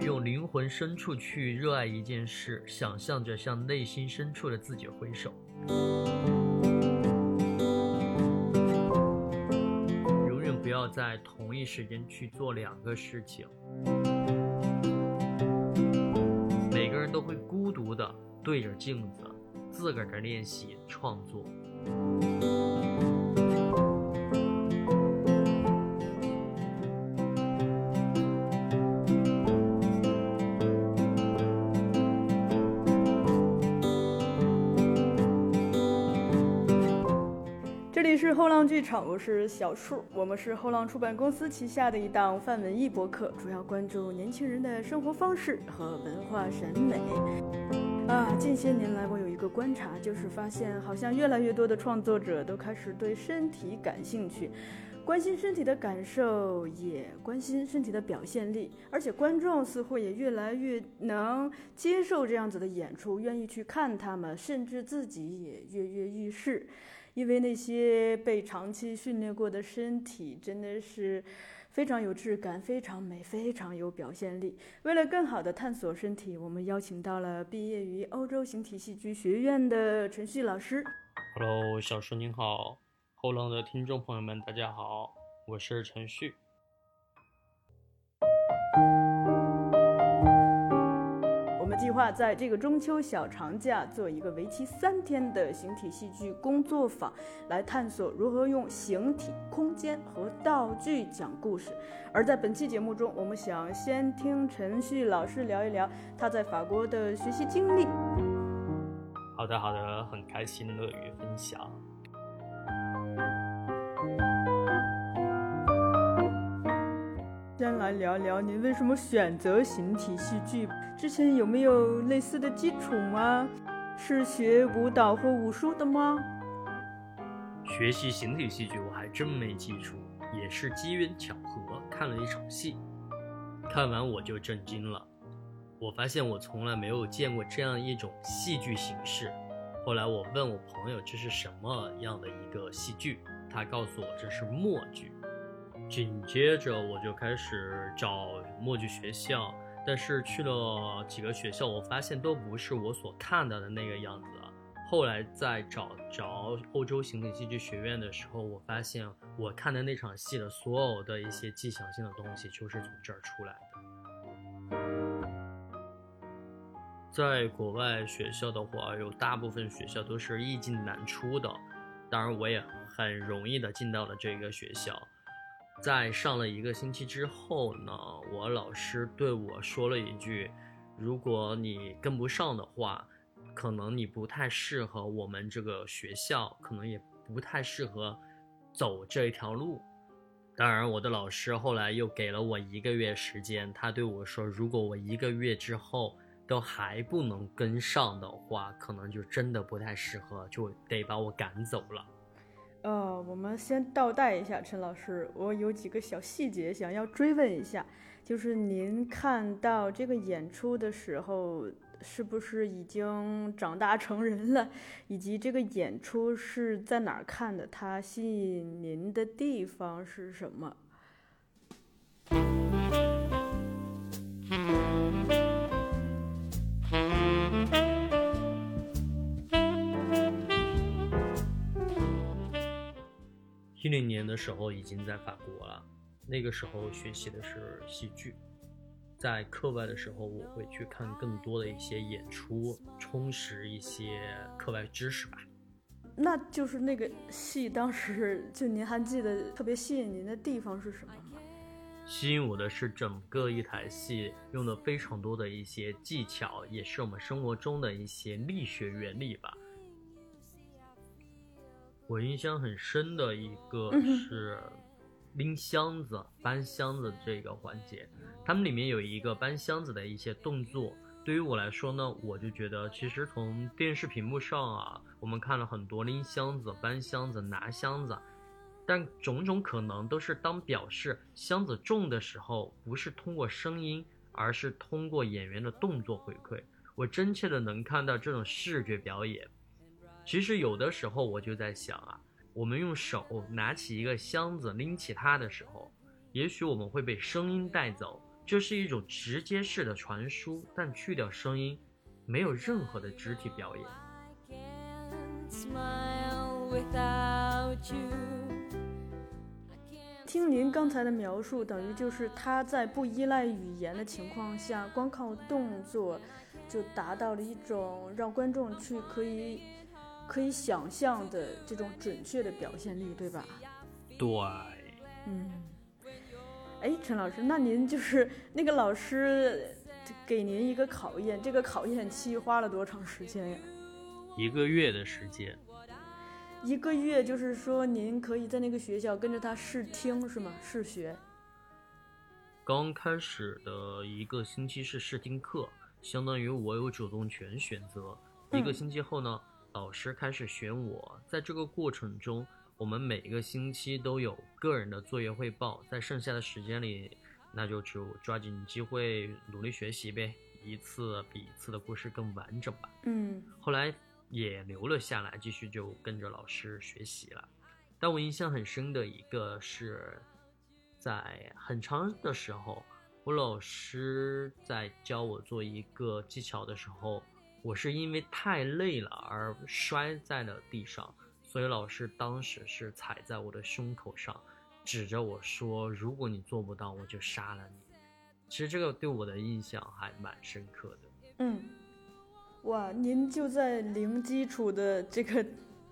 用灵魂深处去热爱一件事，想象着向内心深处的自己挥手。永远不要在同一时间去做两个事情。都会孤独的对着镜子，自个儿的练习创作。场，我是小树，我们是后浪出版公司旗下的一档泛文艺博客，主要关注年轻人的生活方式和文化审美。啊，近些年来我有一个观察，就是发现好像越来越多的创作者都开始对身体感兴趣，关心身体的感受，也关心身体的表现力，而且观众似乎也越来越能接受这样子的演出，愿意去看他们，甚至自己也跃跃欲试。因为那些被长期训练过的身体真的是非常有质感、非常美、非常有表现力。为了更好的探索身体，我们邀请到了毕业于欧洲形体戏剧学院的陈旭老师。Hello，小叔您好，后浪的听众朋友们，大家好，我是陈旭。计划在这个中秋小长假做一个为期三天的形体戏剧工作坊，来探索如何用形体、空间和道具讲故事。而在本期节目中，我们想先听陈旭老师聊一聊他在法国的学习经历。好的，好的，很开心，乐于分享。先来聊聊您为什么选择形体戏剧？之前有没有类似的基础吗？是学舞蹈或武术的吗？学习形体戏剧我还真没基础，也是机缘巧合看了一场戏，看完我就震惊了。我发现我从来没有见过这样一种戏剧形式。后来我问我朋友这是什么样的一个戏剧，他告诉我这是默剧。紧接着我就开始找默剧学校，但是去了几个学校，我发现都不是我所看到的那个样子。后来在找着欧洲形体戏剧学院的时候，我发现我看的那场戏的所有的一些技巧性的东西，就是从这儿出来的。在国外学校的话，有大部分学校都是易进难出的，当然我也很容易的进到了这个学校。在上了一个星期之后呢，我老师对我说了一句：“如果你跟不上的话，可能你不太适合我们这个学校，可能也不太适合走这一条路。”当然，我的老师后来又给了我一个月时间，他对我说：“如果我一个月之后都还不能跟上的话，可能就真的不太适合，就得把我赶走了。”呃，我们先倒带一下陈老师，我有几个小细节想要追问一下，就是您看到这个演出的时候，是不是已经长大成人了？以及这个演出是在哪儿看的？它吸引您的地方是什么？一零年的时候已经在法国了，那个时候学习的是戏剧，在课外的时候我会去看更多的一些演出，充实一些课外知识吧。那就是那个戏，当时就您还记得特别吸引您的地方是什么吗？吸引我的是整个一台戏用的非常多的一些技巧，也是我们生活中的一些力学原理吧。我印象很深的一个是拎箱子、搬箱子这个环节，他们里面有一个搬箱子的一些动作。对于我来说呢，我就觉得其实从电视屏幕上啊，我们看了很多拎箱子、搬箱子、拿箱子，但种种可能都是当表示箱子重的时候，不是通过声音，而是通过演员的动作回馈，我真切的能看到这种视觉表演。其实有的时候我就在想啊，我们用手拿起一个箱子，拎起它的时候，也许我们会被声音带走，这是一种直接式的传输，但去掉声音，没有任何的肢体表演。听您刚才的描述，等于就是他在不依赖语言的情况下，光靠动作就达到了一种让观众去可以可以想象的这种准确的表现力，对吧？对，嗯。哎，陈老师，那您就是那个老师给您一个考验，这个考验期花了多长时间呀？一个月的时间。一个月，就是说您可以在那个学校跟着他试听是吗？试学。刚开始的一个星期是试听课，相当于我有主动权选择。一个星期后呢，老师开始选我。在这个过程中，我们每个星期都有个人的作业汇报，在剩下的时间里，那就只有抓紧机会努力学习呗，一次比一次的故事更完整吧。嗯后来也留了下来，继续就跟着老师学习了。但我印象很深的一个是，在很长的时候，我老师在教我做一个技巧的时候，我是因为太累了而摔在了地上，所以老师当时是踩在我的胸口上，指着我说：“如果你做不到，我就杀了你。”其实这个对我的印象还蛮深刻的。嗯，哇，您就在零基础的这个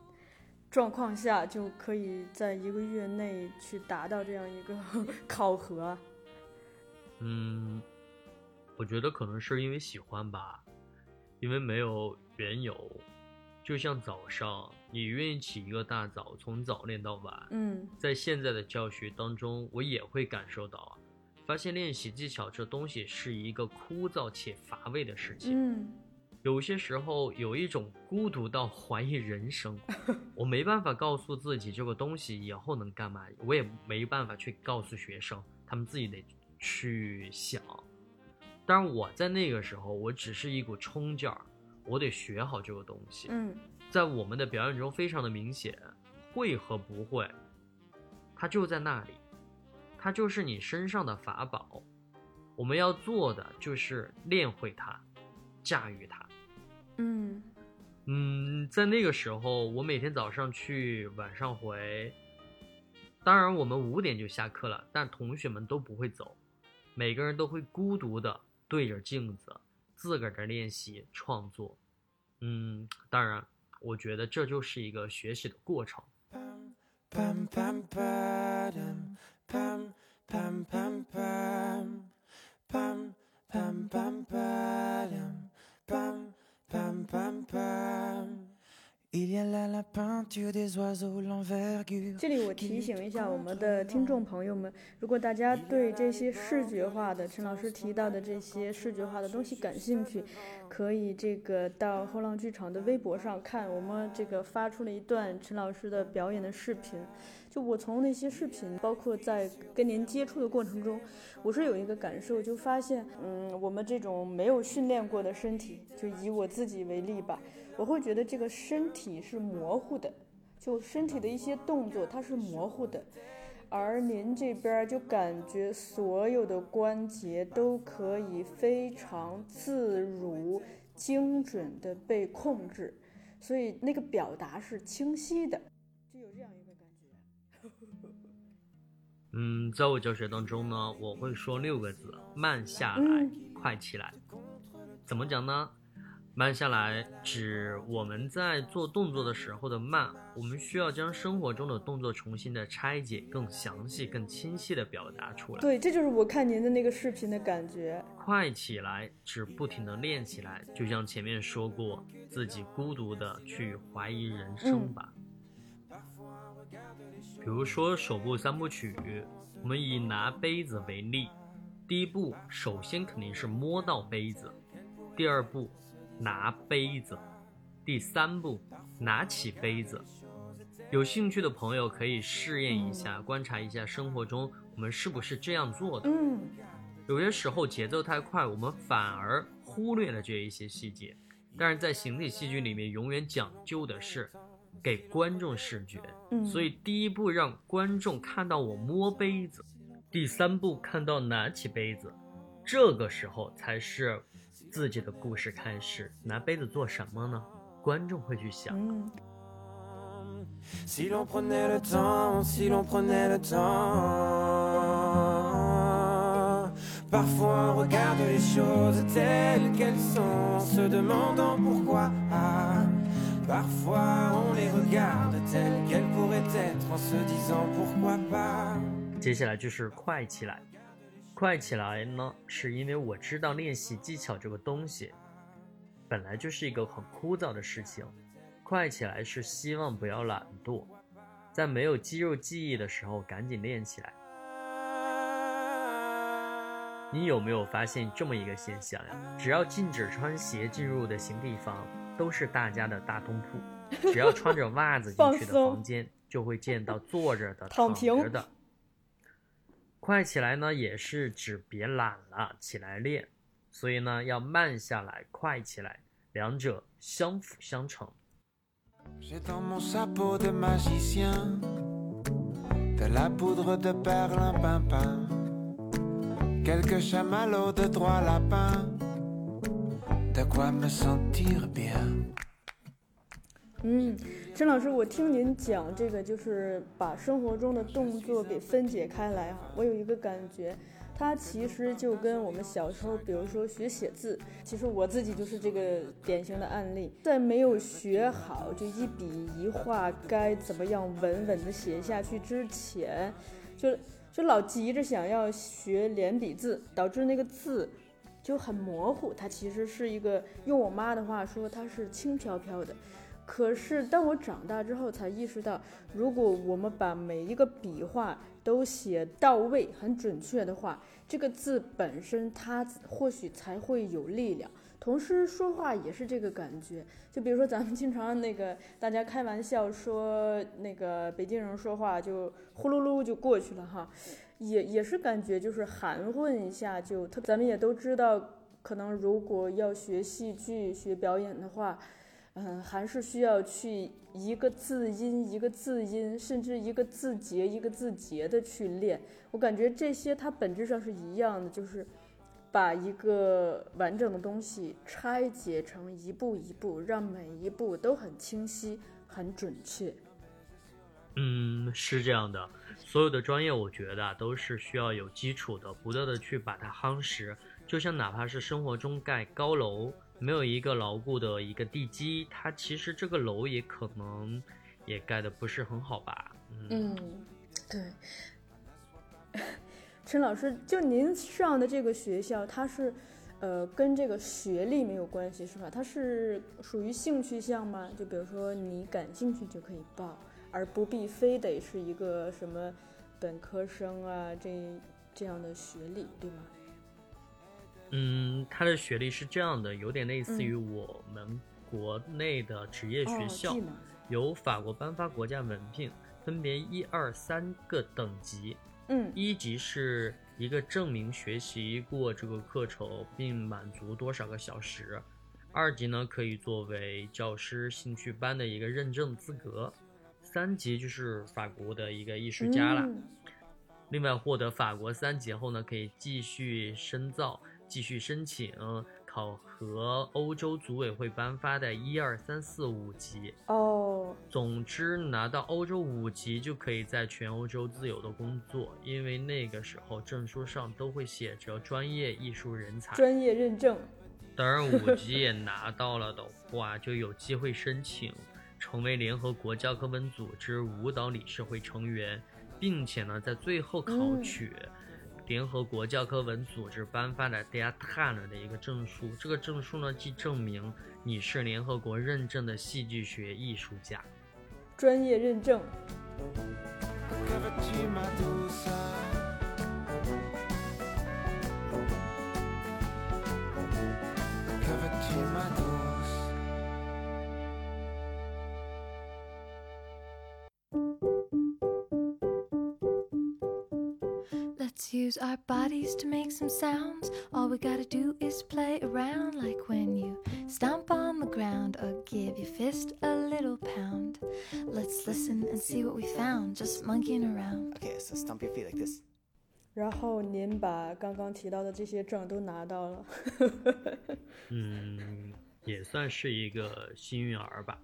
状况下，就可以在一个月内去达到这样一个 考核。嗯，我觉得可能是因为喜欢吧，因为没有缘由。就像早上，你愿意起一个大早，从早练到晚。嗯在现在的教学当中，我也会感受到啊，发现练习技巧这东西是一个枯燥且乏味的事情。嗯有些时候有一种孤独到怀疑人生，我没办法告诉自己这个东西以后能干嘛，我也没办法去告诉学生，他们自己得去想。当然，我在那个时候，我只是一股冲劲儿，我得学好这个东西。嗯在我们的表演中非常的明显，会和不会，它就在那里，它就是你身上的法宝。我们要做的就是练会它，驾驭它。嗯嗯，在那个时候，我每天早上去，晚上回。当然，我们五点就下课了，但同学们都不会走，每个人都会孤独的对着镜子，自个儿的练习创作。嗯，当然，我觉得这就是一个学习的过程。这里我提醒一下我们的听众朋友们，如果大家对这些视觉化的陈老师提到的这些视觉化的东西感兴趣，可以这个到后浪剧场的微博上看，我们这个发出了一段陈老师的表演的视频。就我从那些视频，包括在跟您接触的过程中，我是有一个感受，就发现，嗯，我们这种没有训练过的身体，就以我自己为例吧，我会觉得这个身体是模糊的，就身体的一些动作它是模糊的，而您这边就感觉所有的关节都可以非常自如、精准的被控制，所以那个表达是清晰的，就有这样一个感觉。嗯，在我教学当中呢，我会说六个字：慢下来，嗯快起来。怎么讲呢？慢下来指我们在做动作的时候的慢，我们需要将生活中的动作重新的拆解，更详细、更清晰的表达出来。对，这就是我看您的那个视频的感觉。快起来指不停的练起来，就像前面说过，自己孤独的去怀疑人生吧。比如说手部三部曲，我们以拿杯子为例，第一步首先肯定是摸到杯子，第二步拿杯子，第三步拿起杯子。有兴趣的朋友可以试验一下，观察一下生活中我们是不是这样做的。嗯，有些时候节奏太快，我们反而忽略了这一些细节。但是在形体戏剧里面，永远讲究的是给观众视觉，嗯，所以第一步让观众看到我摸杯子，第三步看到拿起杯子，这个时候才是自己的故事开始拿杯子做什么呢？观众会去想。接下来就是快起来。快起来呢，是因为我知道练习技巧这个东西，本来就是一个很枯燥的事情。快起来是希望不要懒惰，在没有肌肉记忆的时候赶紧练起来。你有没有发现这么一个现象呀？只要禁止穿鞋进入的新地方，都是大家的大通铺；只要穿着袜子进去的房间，就会见到坐着的、躺着的。快起来呢，也是指别懒了，起来练。所以呢，要慢下来，快起来，两者相辅相成。嗯，陈老师，我听您讲这个，就是把生活中的动作给分解开来哈，我有一个感觉，它其实就跟我们小时候，比如说学写字，其实我自己就是这个典型的案例，在没有学好就一笔一画该怎么样稳稳的写下去之前，就就老急着想要学连笔字，导致那个字就很模糊。它其实是一个，用我妈的话说，它是轻飘飘的。可是当我长大之后，才意识到，如果我们把每一个笔画都写到位、很准确的话，这个字本身它或许才会有力量。同时说话也是这个感觉，就比如说咱们经常那个大家开玩笑说，那个北京人说话就呼噜噜就过去了哈，也也是感觉就是含混一下就特。咱们也都知道，可能如果要学戏剧、学表演的话。嗯，还是需要去一个字音一个字音，甚至一个字节一个字节的去练。我感觉这些它本质上是一样的，就是把一个完整的东西拆解成一步一步，让每一步都很清晰、很准确。嗯，是这样的，所有的专业我觉得都是需要有基础的，不断的去把它夯实。就像哪怕是生活中盖高楼，没有一个牢固的一个地基，它其实这个楼也可能也盖的不是很好吧。嗯，嗯，对。陈老师，就您上的这个学校，它是，呃，跟这个学历没有关系是吧？它是属于兴趣项吗？就比如说你感兴趣就可以报，而不必非得是一个什么本科生啊这这样的学历，对吗？嗯，他的学历是这样的，有点类似于我们国内的职业学校，由法国颁发国家文凭，分别一二三个等级。嗯一级是一个证明学习过这个课程并满足多少个小时，二级呢可以作为教师兴趣班的一个认证资格，三级就是法国的一个艺术家了。嗯另外，获得法国三级后呢，可以继续深造，继续申请考核欧洲组委会颁发的一二三四五级。哦，总之，拿到欧洲五级就可以在全欧洲自由的工作，因为那个时候证书上都会写着专业艺术人才。专业认证。当然，五级也拿到了的话，就有机会申请成为联合国教科文组织舞蹈理事会成员，并且呢，在最后考取联合国教科文组织颁发的 d i a t a n 的一个证书。这个证书呢，既证明你是联合国认证的戏剧学艺术家。专业认证。Use our bodies to make some sounds. All we gotta do is play around like when you stomp on the ground or give your fist a little pound. Let's listen and see what we found just monkeying around. Okay, so stomp your feet like this. 然后您把刚刚提到的这些证都拿到了，嗯，也算是一个幸运儿吧。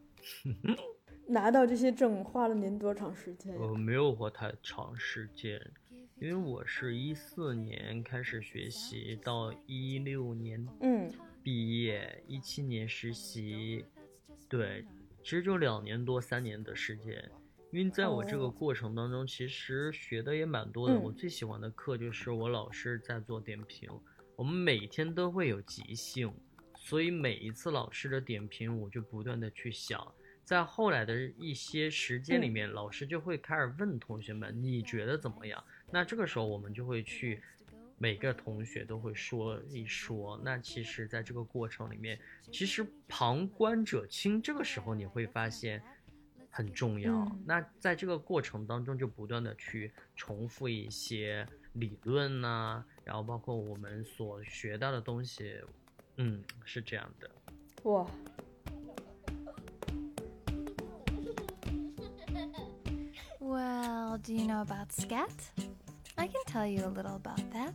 拿到这些证花了您多长时间？我没有花太长时间，因为我是一四年开始学习，到一六年嗯毕业，一七年实习，对，其实就两年多三年的时间。因为在我这个哦过程当中，其实学的也蛮多的。嗯我最喜欢的课就是我老师在做点评，我们每天都会有即兴，所以每一次老师的点评，我就不断的去想。在后来的一些时间里面，老师就会开始问同学们：“你觉得怎么样？”那这个时候我们就会去，每个同学都会说一说。那其实，在这个过程里面，其实旁观者清，这个时候你会发现很重要。嗯那在这个过程当中，就不断的去重复一些理论呐、然后包括我们所学到的东西，嗯，是这样的。哇，Well, do you know about scat? I can tell you a little about that.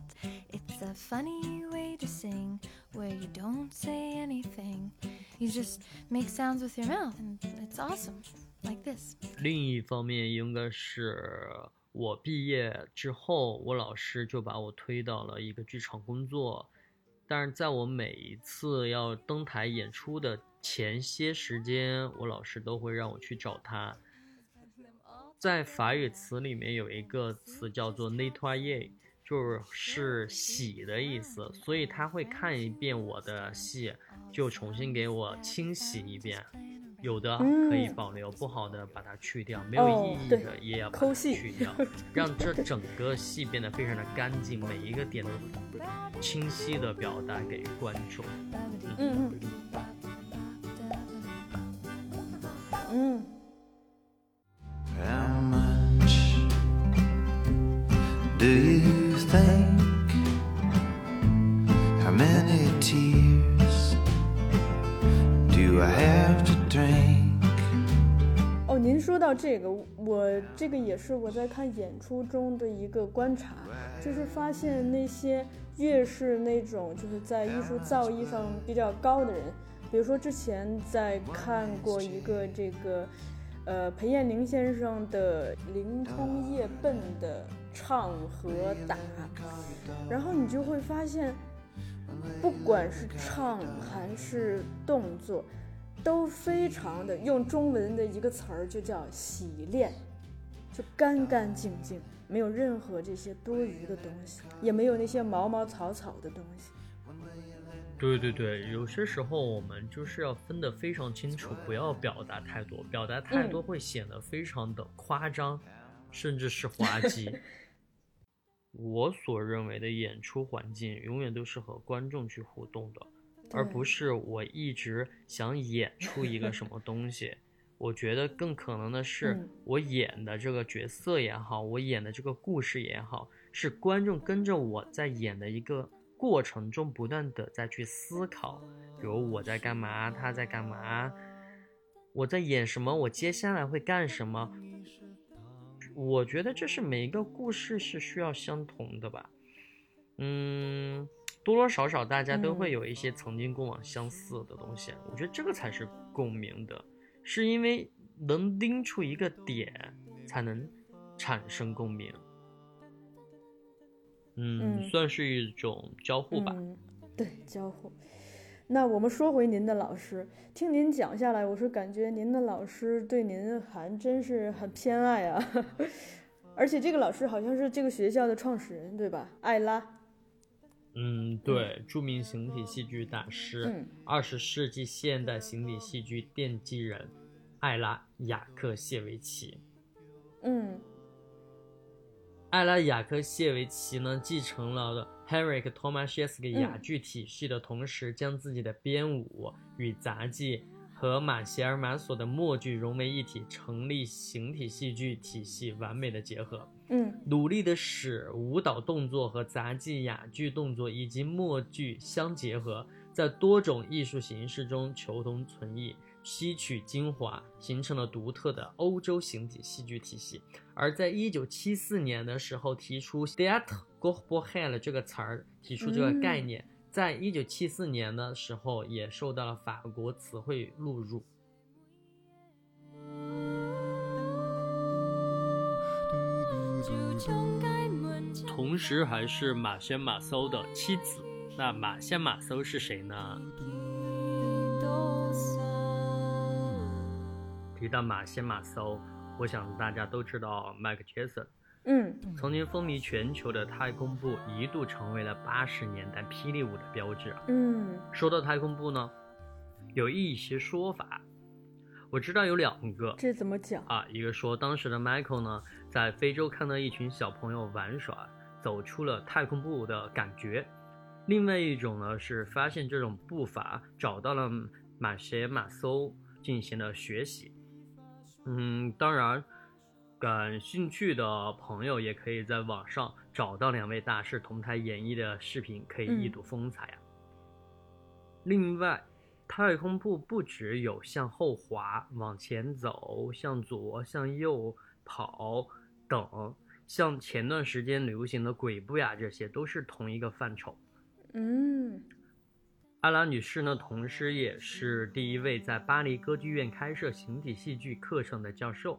It's a funny way to sing where you don't say anything. You just make sounds with your mouth, and it's awesome. Like this. 另一方面，应该是我毕业之后，我老师就把我推到了一个剧场工作。但是在我每一次要登台演出的前些时间，我老师都会让我去找他。在法语词里面有一个词叫做 nettoyer，就是洗的意思，所以他会看一遍我的戏，就重新给我清洗一遍。有的可以嗯保留，不好的把它去掉，没有意义的也要把它去掉，让这整个戏变得非常的干净，每一个点都清晰的表达给观众。嗯嗯嗯 do you think? How many tears do I have to drink? 哦，您说到这个，我这个也是我在看演出中的一个观察，就是发现那些越是那种就是在艺术造诣上比较高的人，比如说之前在看过一个这个，呃，裴艳玲先生的《灵通夜奔》的唱和打，然后你就会发现，不管是唱还是动作，都非常的用中文的一个词儿就叫洗练，就干干净净，没有任何这些多余的东西，也没有那些毛毛草草的东西。对对对，有些时候我们就是要分得非常清楚，不要表达太多，表达太多会显得非常的夸张，甚至是滑稽。我所认为的演出环境永远都是和观众去互动的，而不是我一直想演出一个什么东西。我觉得更可能的是嗯，我演的这个角色也好，我演的这个故事也好，是观众跟着我在演的一个过程中不断的在去思考，比如我在干嘛，他在干嘛，我在演什么，我接下来会干什么。我觉得这是每一个故事是需要相同的吧，嗯，多多少少大家都会嗯有一些曾经过往相似的东西，我觉得这个才是共鸣的，是因为能拎出一个点，才能产生共鸣。嗯，嗯算是一种交互吧。嗯，对，交互。那我们说回您的老师，听您讲下来，我是感觉您的老师对您还真是很偏爱啊，而且这个老师好像是这个学校的创始人，对吧？艾拉，嗯，对，著名形体戏剧大师嗯，二十、世纪现代形体戏剧奠基人艾拉·雅克谢维奇。嗯艾拉·雅克谢维奇呢，继承了 Henrik Tomaszewski 嗯哑剧体系的同时，将自己的编舞与杂技和马歇尔马索的默剧融为一体，成立形体戏剧体系完美的结合。嗯努力的使舞蹈动作和杂技哑剧动作以及默剧相结合，在多种艺术形式中求同存异，吸取精华，形成了独特的欧洲形体戏剧体系。而在一九七四年的时候，提出 “theatre g o r b o h e l 这个词儿，提出这个概念，在一九七四年的时候也受到了法国词汇录入。同时还是马先马搜的妻子。那马先马搜是谁呢？提到马歇马搜，我想大家都知道迈克·杰森。嗯曾经风靡全球的太空步一度成为了八十年代霹雳舞的标志啊。嗯说到太空步呢，有一些说法，我知道有两个这怎么讲？啊，一个说当时的 Michael 呢，在非洲看到一群小朋友玩耍，走出了太空步的感觉；另外一种呢是发现这种步伐，找到了马歇马搜进行了学习。嗯，当然，感兴趣的朋友也可以在网上找到两位大师同台演绎的视频，可以一睹风采啊。另外，太空步不只有向后滑、往前走、向左、向右跑等，像前段时间流行的鬼步呀，这些都是同一个范畴。嗯阿拉女士呢，同时也是第一位在巴黎歌剧院开设形体戏剧课程的教授，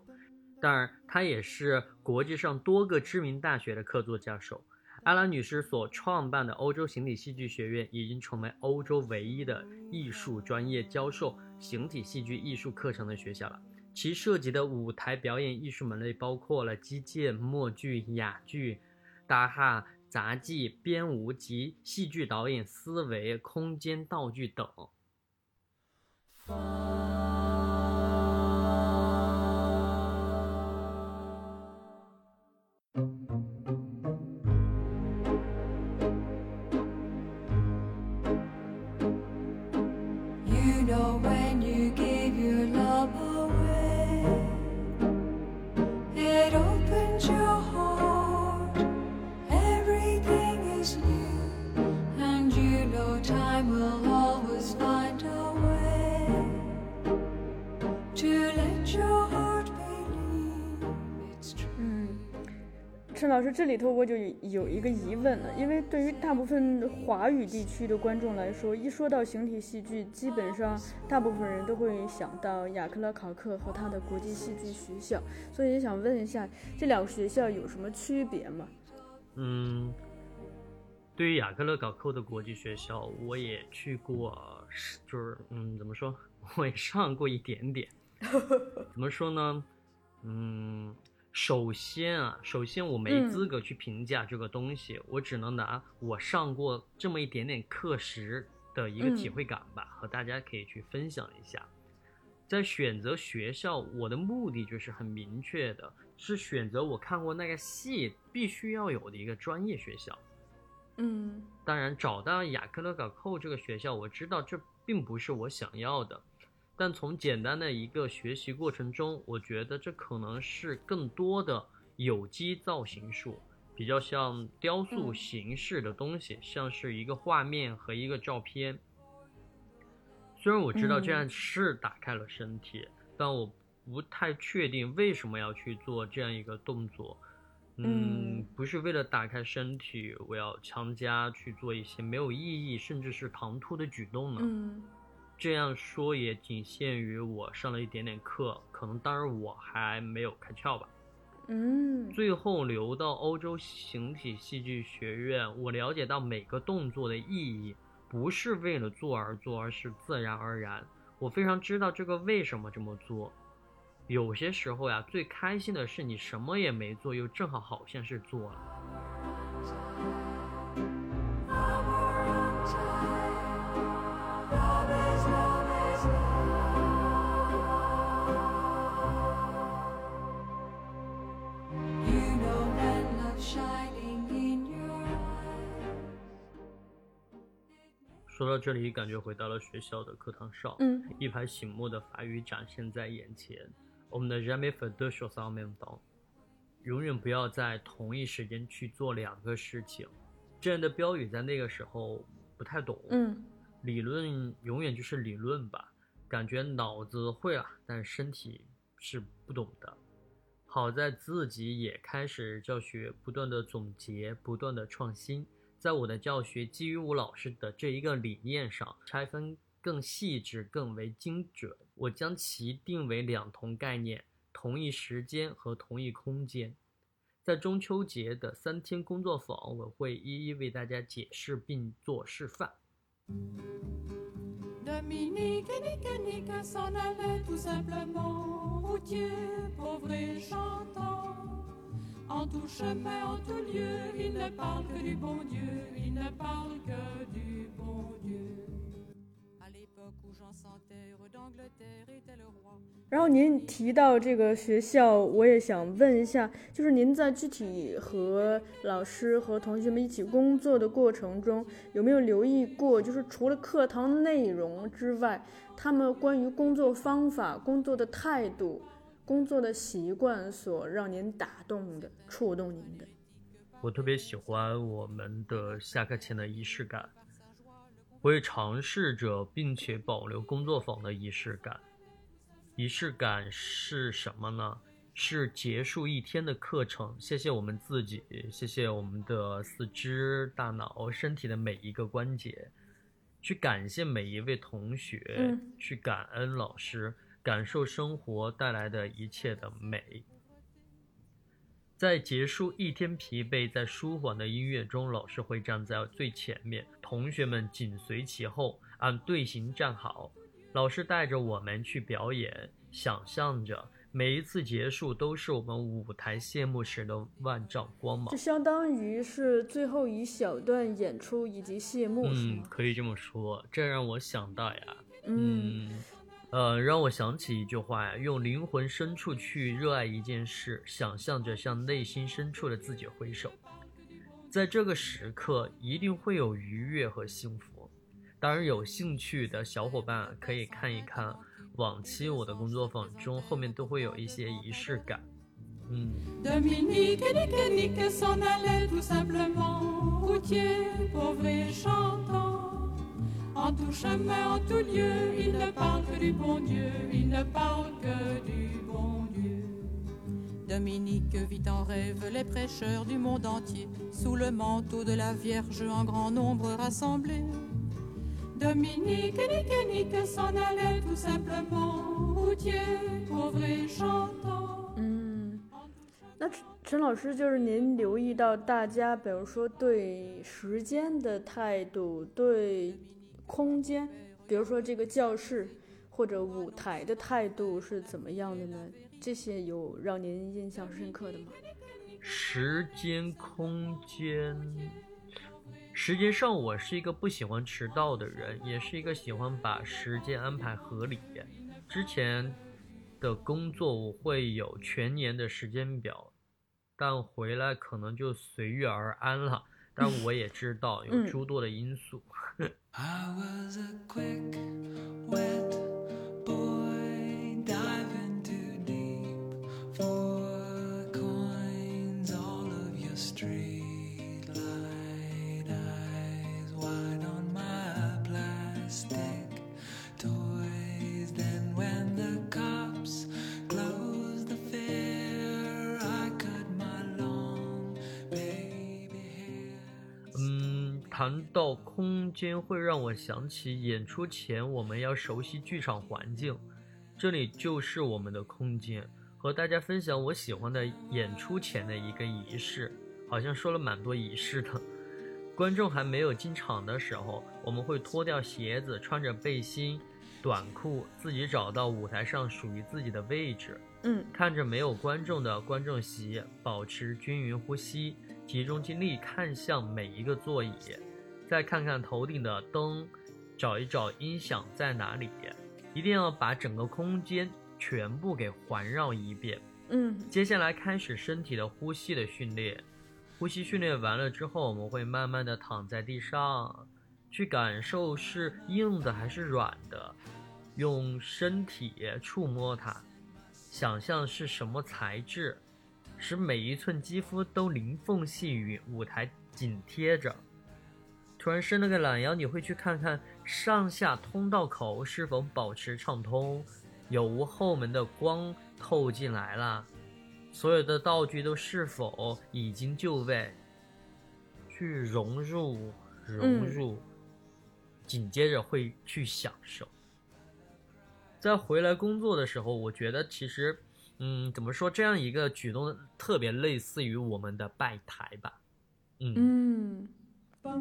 当然，她也是国际上多个知名大学的客座教授。阿拉女士所创办的欧洲形体戏剧学院已经成为欧洲唯一的艺术专业教授形体戏剧艺术课程的学校了。其涉及的舞台表演艺术门类包括了击剑、默剧、哑剧、大哈、杂技、编舞及戏剧导演思维、空间道具等。里头我就有一个疑问了，因为对于大部分华语地区的观众来说，一说到形体戏剧，基本上大部分人都会想到雅克勒考克和他的国际戏剧学校，所以也想问一下，这两个学校有什么区别吗？嗯，对于雅克勒考克的国际学校，我也去过，就是嗯，怎么说，我也上过一点点。怎么说呢？嗯，首先啊，首先我没嗯资格去评价这个东西，我只能拿我上过这么一点点课时的一个体嗯会感吧，和大家可以去分享一下。在选择学校，我的目的就是很明确的，是选择我看过那个戏必须要有的一个专业学校。嗯当然，找到雅克勒港寇这个学校，我知道这并不是我想要的，但从简单的一个学习过程中，我觉得这可能是更多的有机造型术，比较像雕塑嗯形式的东西，像是一个画面和一个照片。虽然我知道这样嗯是打开了身体，但我不太确定为什么要去做这样一个动作。嗯嗯，不是为了打开身体，我要强加去做一些没有意义甚至是唐突的举动呢？嗯这样说也仅限于我上了一点点课，可能当然我还没有开窍吧。嗯最后留到欧洲形体戏剧学院，我了解到每个动作的意义不是为了做而做，而是自然而然。我非常知道这个为什么这么做。有些时候呀，最开心的是你什么也没做，又正好好像是做了。说到这里，感觉回到了学校的课堂上，嗯一排醒目的法语展现在眼前。我们的 jamais fait deux choses en même temps。永远不要在同一时间去做两个事情。这样的标语在那个时候不太懂。嗯理论永远就是理论吧，感觉脑子会了，但身体是不懂的。好在自己也开始教学，不断的总结，不断的创新。在我的教学基于吴老师的这一个理念上拆分更细致更为精准。我将其定为两同概念同一时间和同一空间。在中秋节的三天工作坊我会一一为大家解释并做示范。En tout chemin, en tout lieu, ils ne parlent que du bon Dieu, ils ne parlent que du bon Dieu. 然后您提到这个学校，我也想问一下，就是您在具体和老师和同学们一起工作的过程中，有没有留意过，就是除了课堂内容之外，他们关于工作方法、工作的态度、工作的习惯所让您打动的、触动您的？我特别喜欢我们的下课前的仪式感，我也尝试着并且保留工作坊的仪式感。仪式感是什么呢？是结束一天的课程，谢谢我们自己，谢谢我们的四肢、大脑、身体的每一个关节，去感谢每一位同学，嗯去感恩老师，感受生活带来的一切的美。在结束一天疲惫，在舒缓的音乐中，老师会站在最前面，同学们紧随其后，按队形站好。老师带着我们去表演，想象着每一次结束都是我们舞台谢幕时的万丈光芒就。相当于是最后一小段演出以及谢幕，嗯，可以这么说。这让我想到呀，嗯嗯，呃，让我想起一句话呀：用灵魂深处去热爱一件事，想象着向内心深处的自己挥手，在这个时刻一定会有愉悦和幸福。当然，有兴趣的小伙伴可以看一看往期我的工作坊中，后面都会有一些仪式感。嗯，En tout chemin, en tout lieu, ils ne parlent que du bon Dieu, ils ne parlent que du bon Dieu. Dominique vit en rêve les prêcheurs du monde entier, sous le manteau de la Vierge en grand nombre rassemblés. Dominique et Nick et Nick s'en allaient tout simplement, routier, pauvre et chantant. 嗯，那陈陈老师，就是您留意到大家，比如说对时间的态度，对 空间，比如说这个教室或者舞台的态度是怎么样的呢？这些有让您印象深刻的吗？时间、空间。时间上，我是一个不喜欢迟到的人，也是一个喜欢把时间安排合理。之前的工作我会有全年的时间表，但回来可能就随遇而安了。但我也知道有嗯诸多的因素。I was a quick, wet boy diving too deep for 谈到空间，会让我想起演出前我们要熟悉剧场环境，这里就是我们的空间。和大家分享我喜欢的演出前的一个仪式，好像说了蛮多仪式的。观众还没有进场的时候，我们会脱掉鞋子，穿着背心、短裤，自己找到舞台上属于自己的位置。嗯看着没有观众的观众席，保持均匀呼吸，集中精力看向每一个座椅，再看看头顶的灯，找一找音响在哪里，一定要把整个空间全部给环绕一遍。嗯接下来开始身体的呼吸的训练，呼吸训练完了之后，我们会慢慢的躺在地上，去感受是硬的还是软的，用身体触摸它，想象是什么材质，使每一寸肌肤都灵凤细雨，舞台紧贴着。突然伸了个懒腰，你会去看看上下通道口是否保持畅通，有无后门的光透进来了，所有的道具都是否已经就位，去融入融入，紧接着会去享受。在回来工作的时候，我觉得其实，嗯，怎么说，这样一个举动特别类似于我们的拜台吧，嗯。嗯。Oh,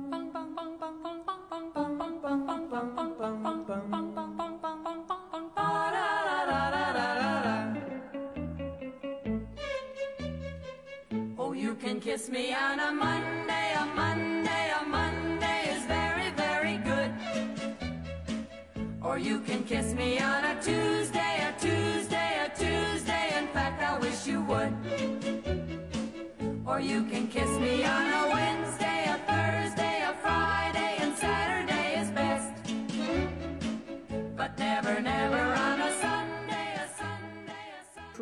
you can kiss me on a Monday, a Monday, a Monday is very, very good. Or you can kiss me on a Tuesday, a Tuesday, a Tuesday. In fact, I wish you would. Or you can kiss me on a Wednesday,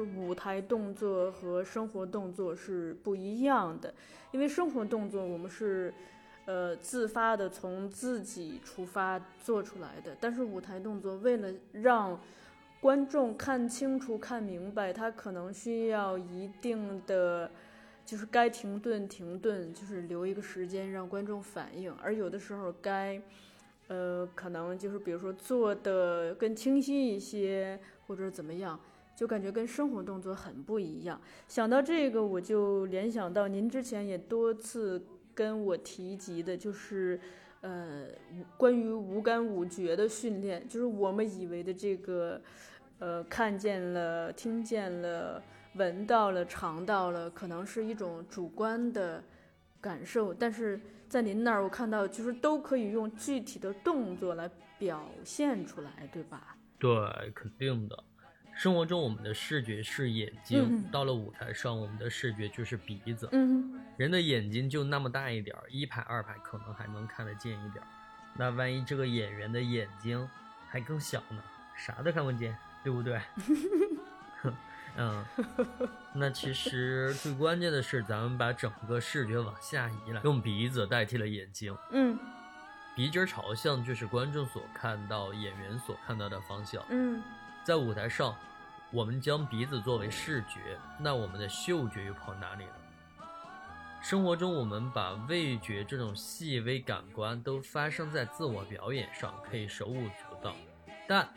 舞台动作和生活动作是不一样的，因为生活动作我们是，呃，自发的从自己出发做出来的，但是舞台动作为了让观众看清楚、看明白，它可能需要一定的，就是该停顿停顿，就是留一个时间让观众反应，而有的时候该。呃，可能就是比如说做的更清晰一些，或者怎么样，就感觉跟生活动作很不一样。想到这个，我就联想到您之前也多次跟我提及的，就是呃，关于五感五觉的训练，就是我们以为的这个，呃，看见了、听见了、闻到了、尝到了，可能是一种主观的感受，但是在您那儿，我看到就是都可以用具体的动作来表现出来，对吧？对，肯定的。生活中我们的视觉是眼睛，嗯到了舞台上，我们的视觉就是鼻子。嗯人的眼睛就那么大一点儿，一排二排可能还能看得见一点儿。那万一这个演员的眼睛还更小呢，啥都看不见，对不对？嗯，那其实最关键的是，咱们把整个视觉往下移了，用鼻子代替了眼睛。嗯鼻尖朝向就是观众所看到、演员所看到的方向。嗯在舞台上，我们将鼻子作为视觉，那我们的嗅觉又跑哪里了？生活中，我们把味觉这种细微感官都发生在自我表演上，可以手舞足蹈，但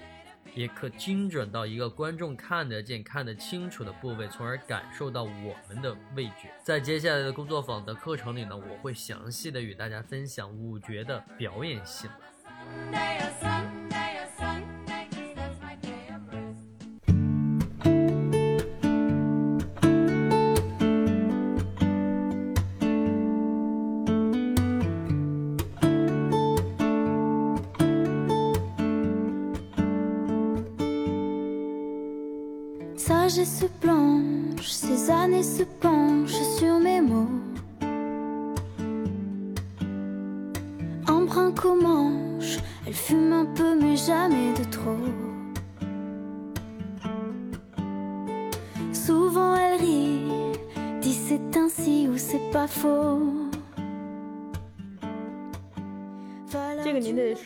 也可精准到一个观众看得见、看得清楚的部位，从而感受到我们的味觉。在接下来的工作坊的课程里呢，我会详细的与大家分享五觉的表演性。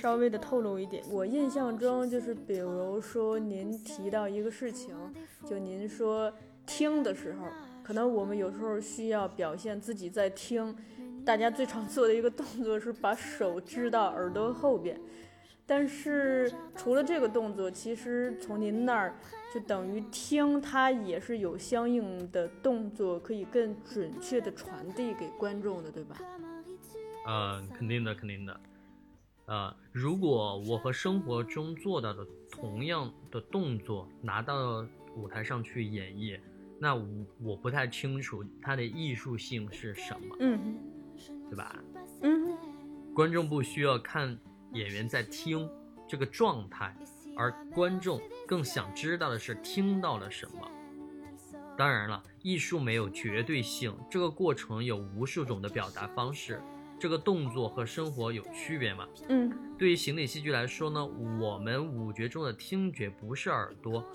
稍微的透露一点。我印象中就是，比如说您提到一个事情，就您说听的时候，可能我们有时候需要表现自己在听。大家最常做的一个动作是把手支到耳朵后边，但是除了这个动作，其实从您那儿就等于听，它也是有相应的动作，可以更准确的传递给观众的，对吧？嗯，肯定的，肯定的。啊、如果我和生活中做到的同样的动作拿到舞台上去演绎，那我我不太清楚它的艺术性是什么，嗯对吧？嗯观众不需要看演员在听这个状态，而观众更想知道的是听到了什么。当然了，艺术没有绝对性，这个过程有无数种的表达方式。这个动作和生活有区别吗？嗯对于形体戏剧来说呢，我们五觉中的听觉不是耳朵，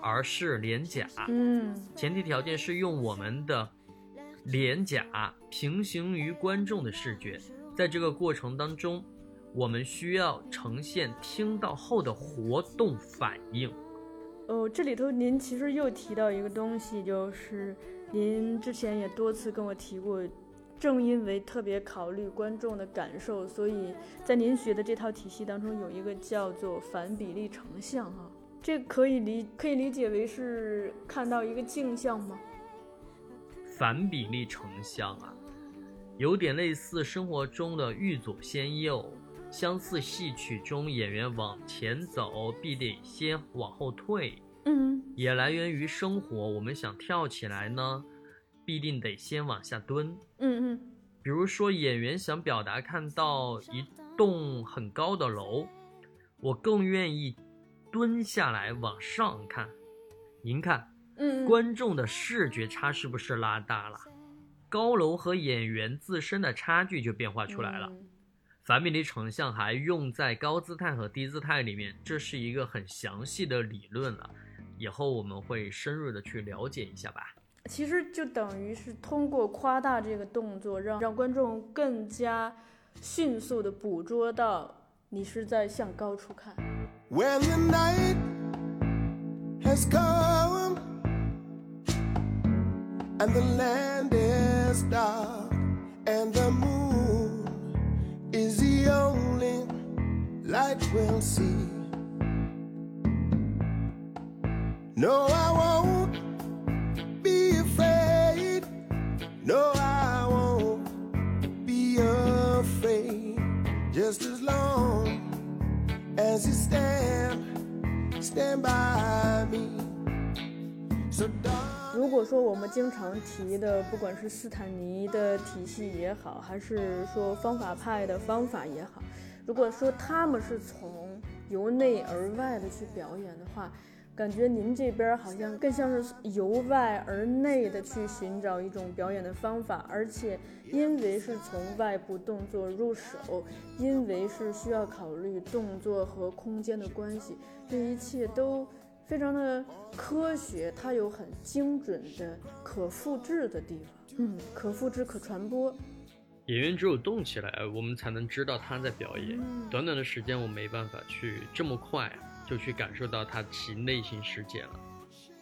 而是脸颊。嗯前提条件是用我们的脸颊平行于观众的视觉，在这个过程当中，我们需要呈现听到后的活动反应。哦，这里头您其实又提到一个东西，就是您之前也多次跟我提过，正因为特别考虑观众的感受，所以在您学的这套体系当中有一个叫做反比例成像哈，这可以理可以理解为是看到一个镜像吗？反比例成像啊，有点类似生活中的欲左先右，相似戏曲中演员往前走必得先往后退，嗯也来源于生活。我们想跳起来呢，必定得先往下蹲。嗯嗯比如说，演员想表达看到一栋很高的楼，我更愿意蹲下来往上看。您看，嗯，观众的视觉差是不是拉大了？高楼和演员自身的差距就变化出来了。嗯反比例成像还用在高姿态和低姿态里面，这是一个很详细的理论了。以后我们会深入的去了解一下吧。其实就等于是通过夸大这个动作，让让观众更加迅速的捕捉到你是在向高处看。When the night has come and the land is dark and the moon is the only light we'll see. No, I won't No, I won't be afraid. Just as long as you stand, stand by me. So, don't 如果说我们经常提的，不管是斯坦尼的体系也好，还是说方法派的方法也好，如果说他们是从由内而外的去表演的话，感觉您这边好像更像是由外而内的去寻找一种表演的方法，而且因为是从外部动作入手，因为是需要考虑动作和空间的关系，这一切都非常的科学，它有很精准的可复制的地方，嗯，可复制、可传播。演员只有动起来，我们才能知道他在表演。嗯短短的时间，我没办法去这么快就去感受到他其内心世界了。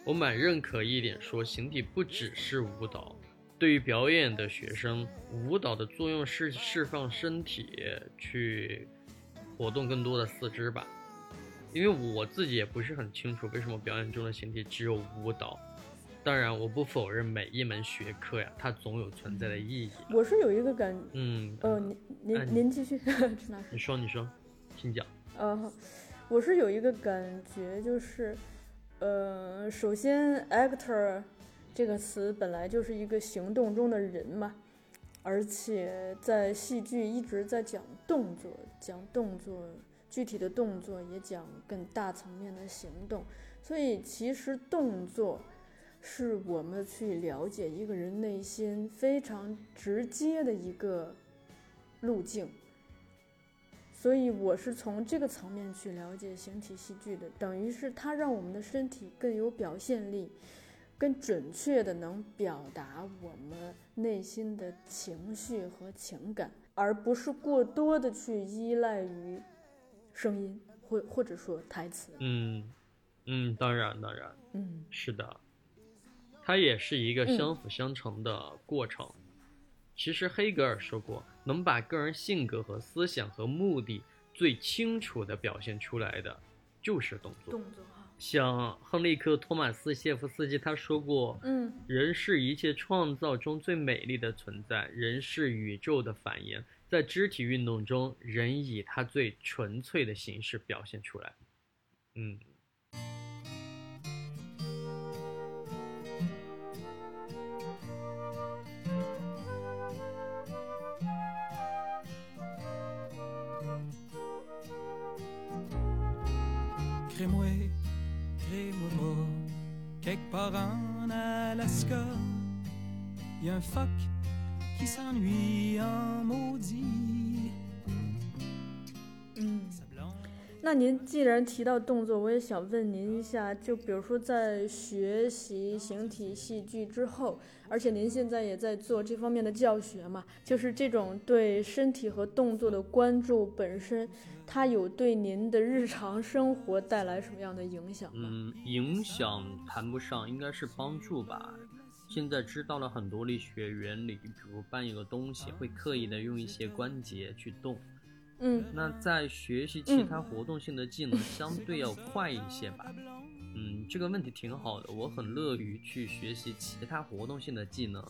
我蛮认可一点说，形体不只是舞蹈，对于表演的学生，舞蹈的作用是释放身体，去活动更多的四肢吧。因为我自己也不是很清楚为什么表演中的形体只有舞蹈。当然，我不否认每一门学科呀，它总有存在的意义。我是有一个感，嗯，呃，您您您继续，陈老师。你说，你说，请讲。呃，我是有一个感觉，就是，呃，首先 actor 这个词本来就是一个行动中的人嘛，而且在戏剧一直在讲动作，讲动作，具体的动作也讲更大层面的行动，所以其实动作是我们去了解一个人内心非常直接的一个路径。所以我是从这个层面去了解形体戏剧的，等于是它让我们的身体更有表现力，更准确的能表达我们内心的情绪和情感，而不是过多的去依赖于声音或或者说台词。嗯，嗯，当然，当然嗯是的，它也是一个相辅相成的过程。其实黑格尔说过，能把个人性格和思想和目的最清楚地表现出来的，就是动作。动作，像亨利克·托马斯·谢夫斯基他说过，嗯人是一切创造中最美丽的存在，人是宇宙的反应。在肢体运动中，人以他最纯粹的形式表现出来。嗯，part en Alaska, y a un phoque qui s'ennuie en maudit. 那您既然提到动作，我也想问您一下，就比如说在学习形体戏剧之后，而且您现在也在做这方面的教学嘛，就是这种对身体和动作的关注本身，它有对您的日常生活带来什么样的影响吗？嗯，影响谈不上，应该是帮助吧。现在知道了很多力学原理，比如搬一个东西，会刻意的用一些关节去动。嗯那在学习其他活动性的技能，相对要快一些吧。嗯，这个问题挺好的，我很乐于去学习其他活动性的技能。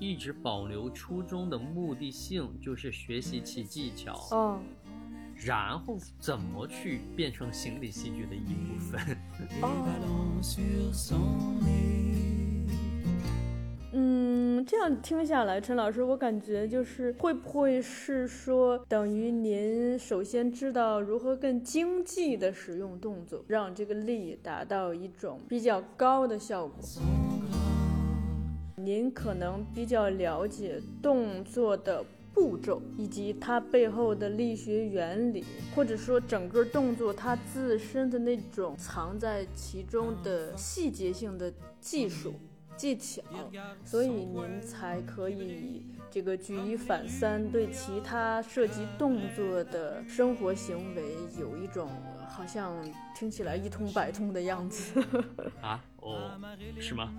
一直保留初衷的目的性就是学习其技巧，哦然后怎么去变成形体戏剧的一部分。这样听下来，陈老师，我感觉就是会不会是说，等于您首先知道如何更经济的使用动作，让这个力达到一种比较高的效果。您可能比较了解动作的步骤以及它背后的力学原理，或者说整个动作它自身的那种藏在其中的细节性的技术。技巧，所以您才可以这个举一反三，对其他涉及动作的生活行为有一种好像听起来一通百通的样子。啊，哦，是吗？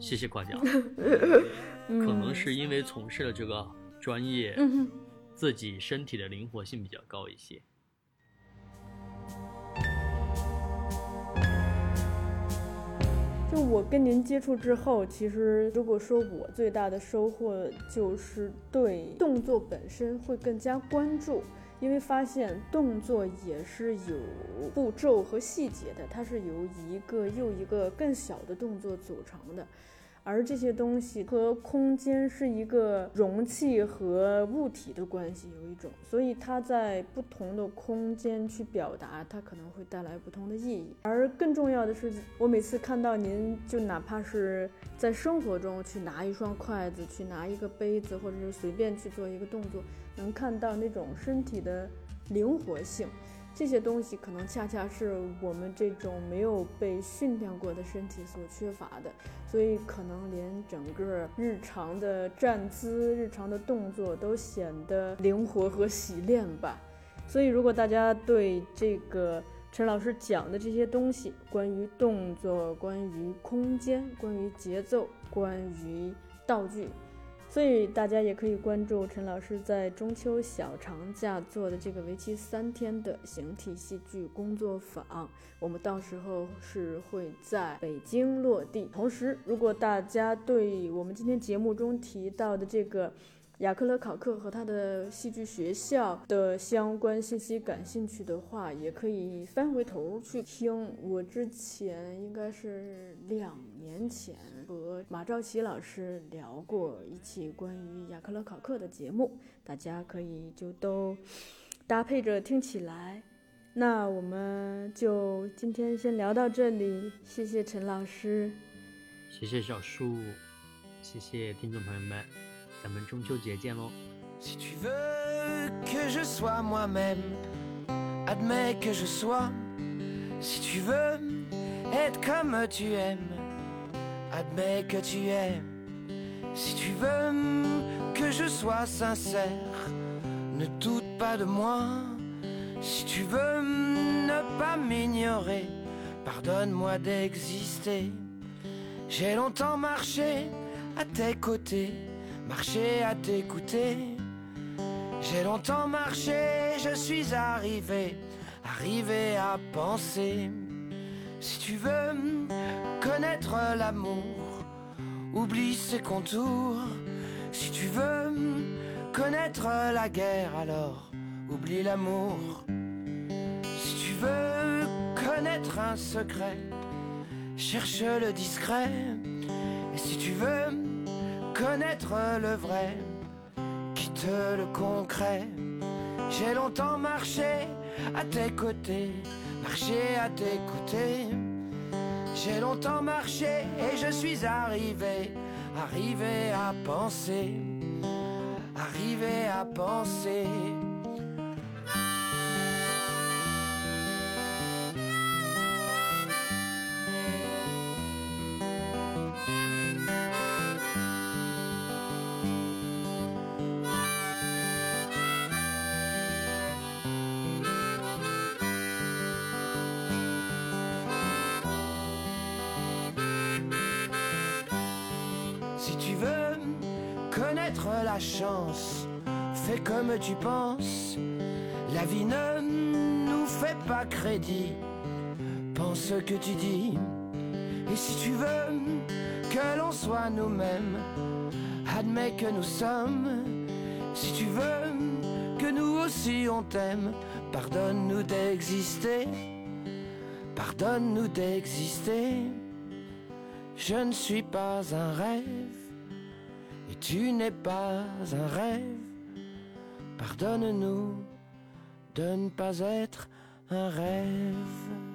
谢谢夸奖。嗯可能是因为从事了这个专业，嗯，自己身体的灵活性比较高一些。我跟您接触之后，其实如果说我最大的收获就是对动作本身会更加关注，因为发现动作也是有步骤和细节的，它是由一个又一个更小的动作组成的。而这些东西和空间是一个容器和物体的关系，有一种，所以它在不同的空间去表达，它可能会带来不同的意义。而更重要的是，我每次看到您，就哪怕是在生活中去拿一双筷子，去拿一个杯子，或者是随便去做一个动作，能看到那种身体的灵活性。这些东西可能恰恰是我们这种没有被训练过的身体所缺乏的，所以可能连整个日常的站姿、日常的动作都显得灵活和洗练吧。所以，如果大家对这个陈老师讲的这些东西，关于动作、关于空间、关于节奏、关于道具，所以大家也可以关注陈老师在中秋小长假做的这个为期三天的形体戏剧工作坊。我们到时候是会在北京落地。同时，如果大家对我们今天节目中提到的这个雅克勒考克和他的戏剧学校的相关信息感兴趣的话，也可以翻回头去听我之前应该是两年前和马兆琪老师聊过一期关于雅克勒考克的节目，大家可以就都搭配着听起来。那我们就今天先聊到这里，谢谢陈老师。谢谢小树，谢谢听众朋友们，咱们中秋节见喽！ Si tu veux que je sois moi-même, admets que je sois. Si tu veux être comme tu aimes, admets que tu aimes. Si tu veux que je sois sincère, ne doute pas de moi. Si tu veux ne pas m'ignorer, pardonne-moi d'exister. J'ai longtemps marché à tes côtés, marché à t'écouter. J'ai longtemps marché, je suis arrivé, arrivé à penser. Si tu veux connaître l'amour, oublie ses contours. Si tu veux connaître la guerre, alors oublie l'amour. Si tu veux connaître un secret, cherche le discret. Et si tu veux connaître le vrai, quitte le concret. J'ai longtemps marché à tes côtés, marché à t'écouter. J'ai longtemps marché et je suis arrivé, arrivé à penser, arrivé à penser. Tu penses. La vie ne nous fait pas crédit. Pense ce que tu dis. Et si tu veux que l'on soit nous-mêmes, admets que nous sommes. Si tu veux que nous aussi on t'aime, pardonne-nous d'exister. Pardonne-nous d'exister. Je ne suis pas un rêve et tu n'es pas un rêve. Pardonne-nous de ne pas être un rêve.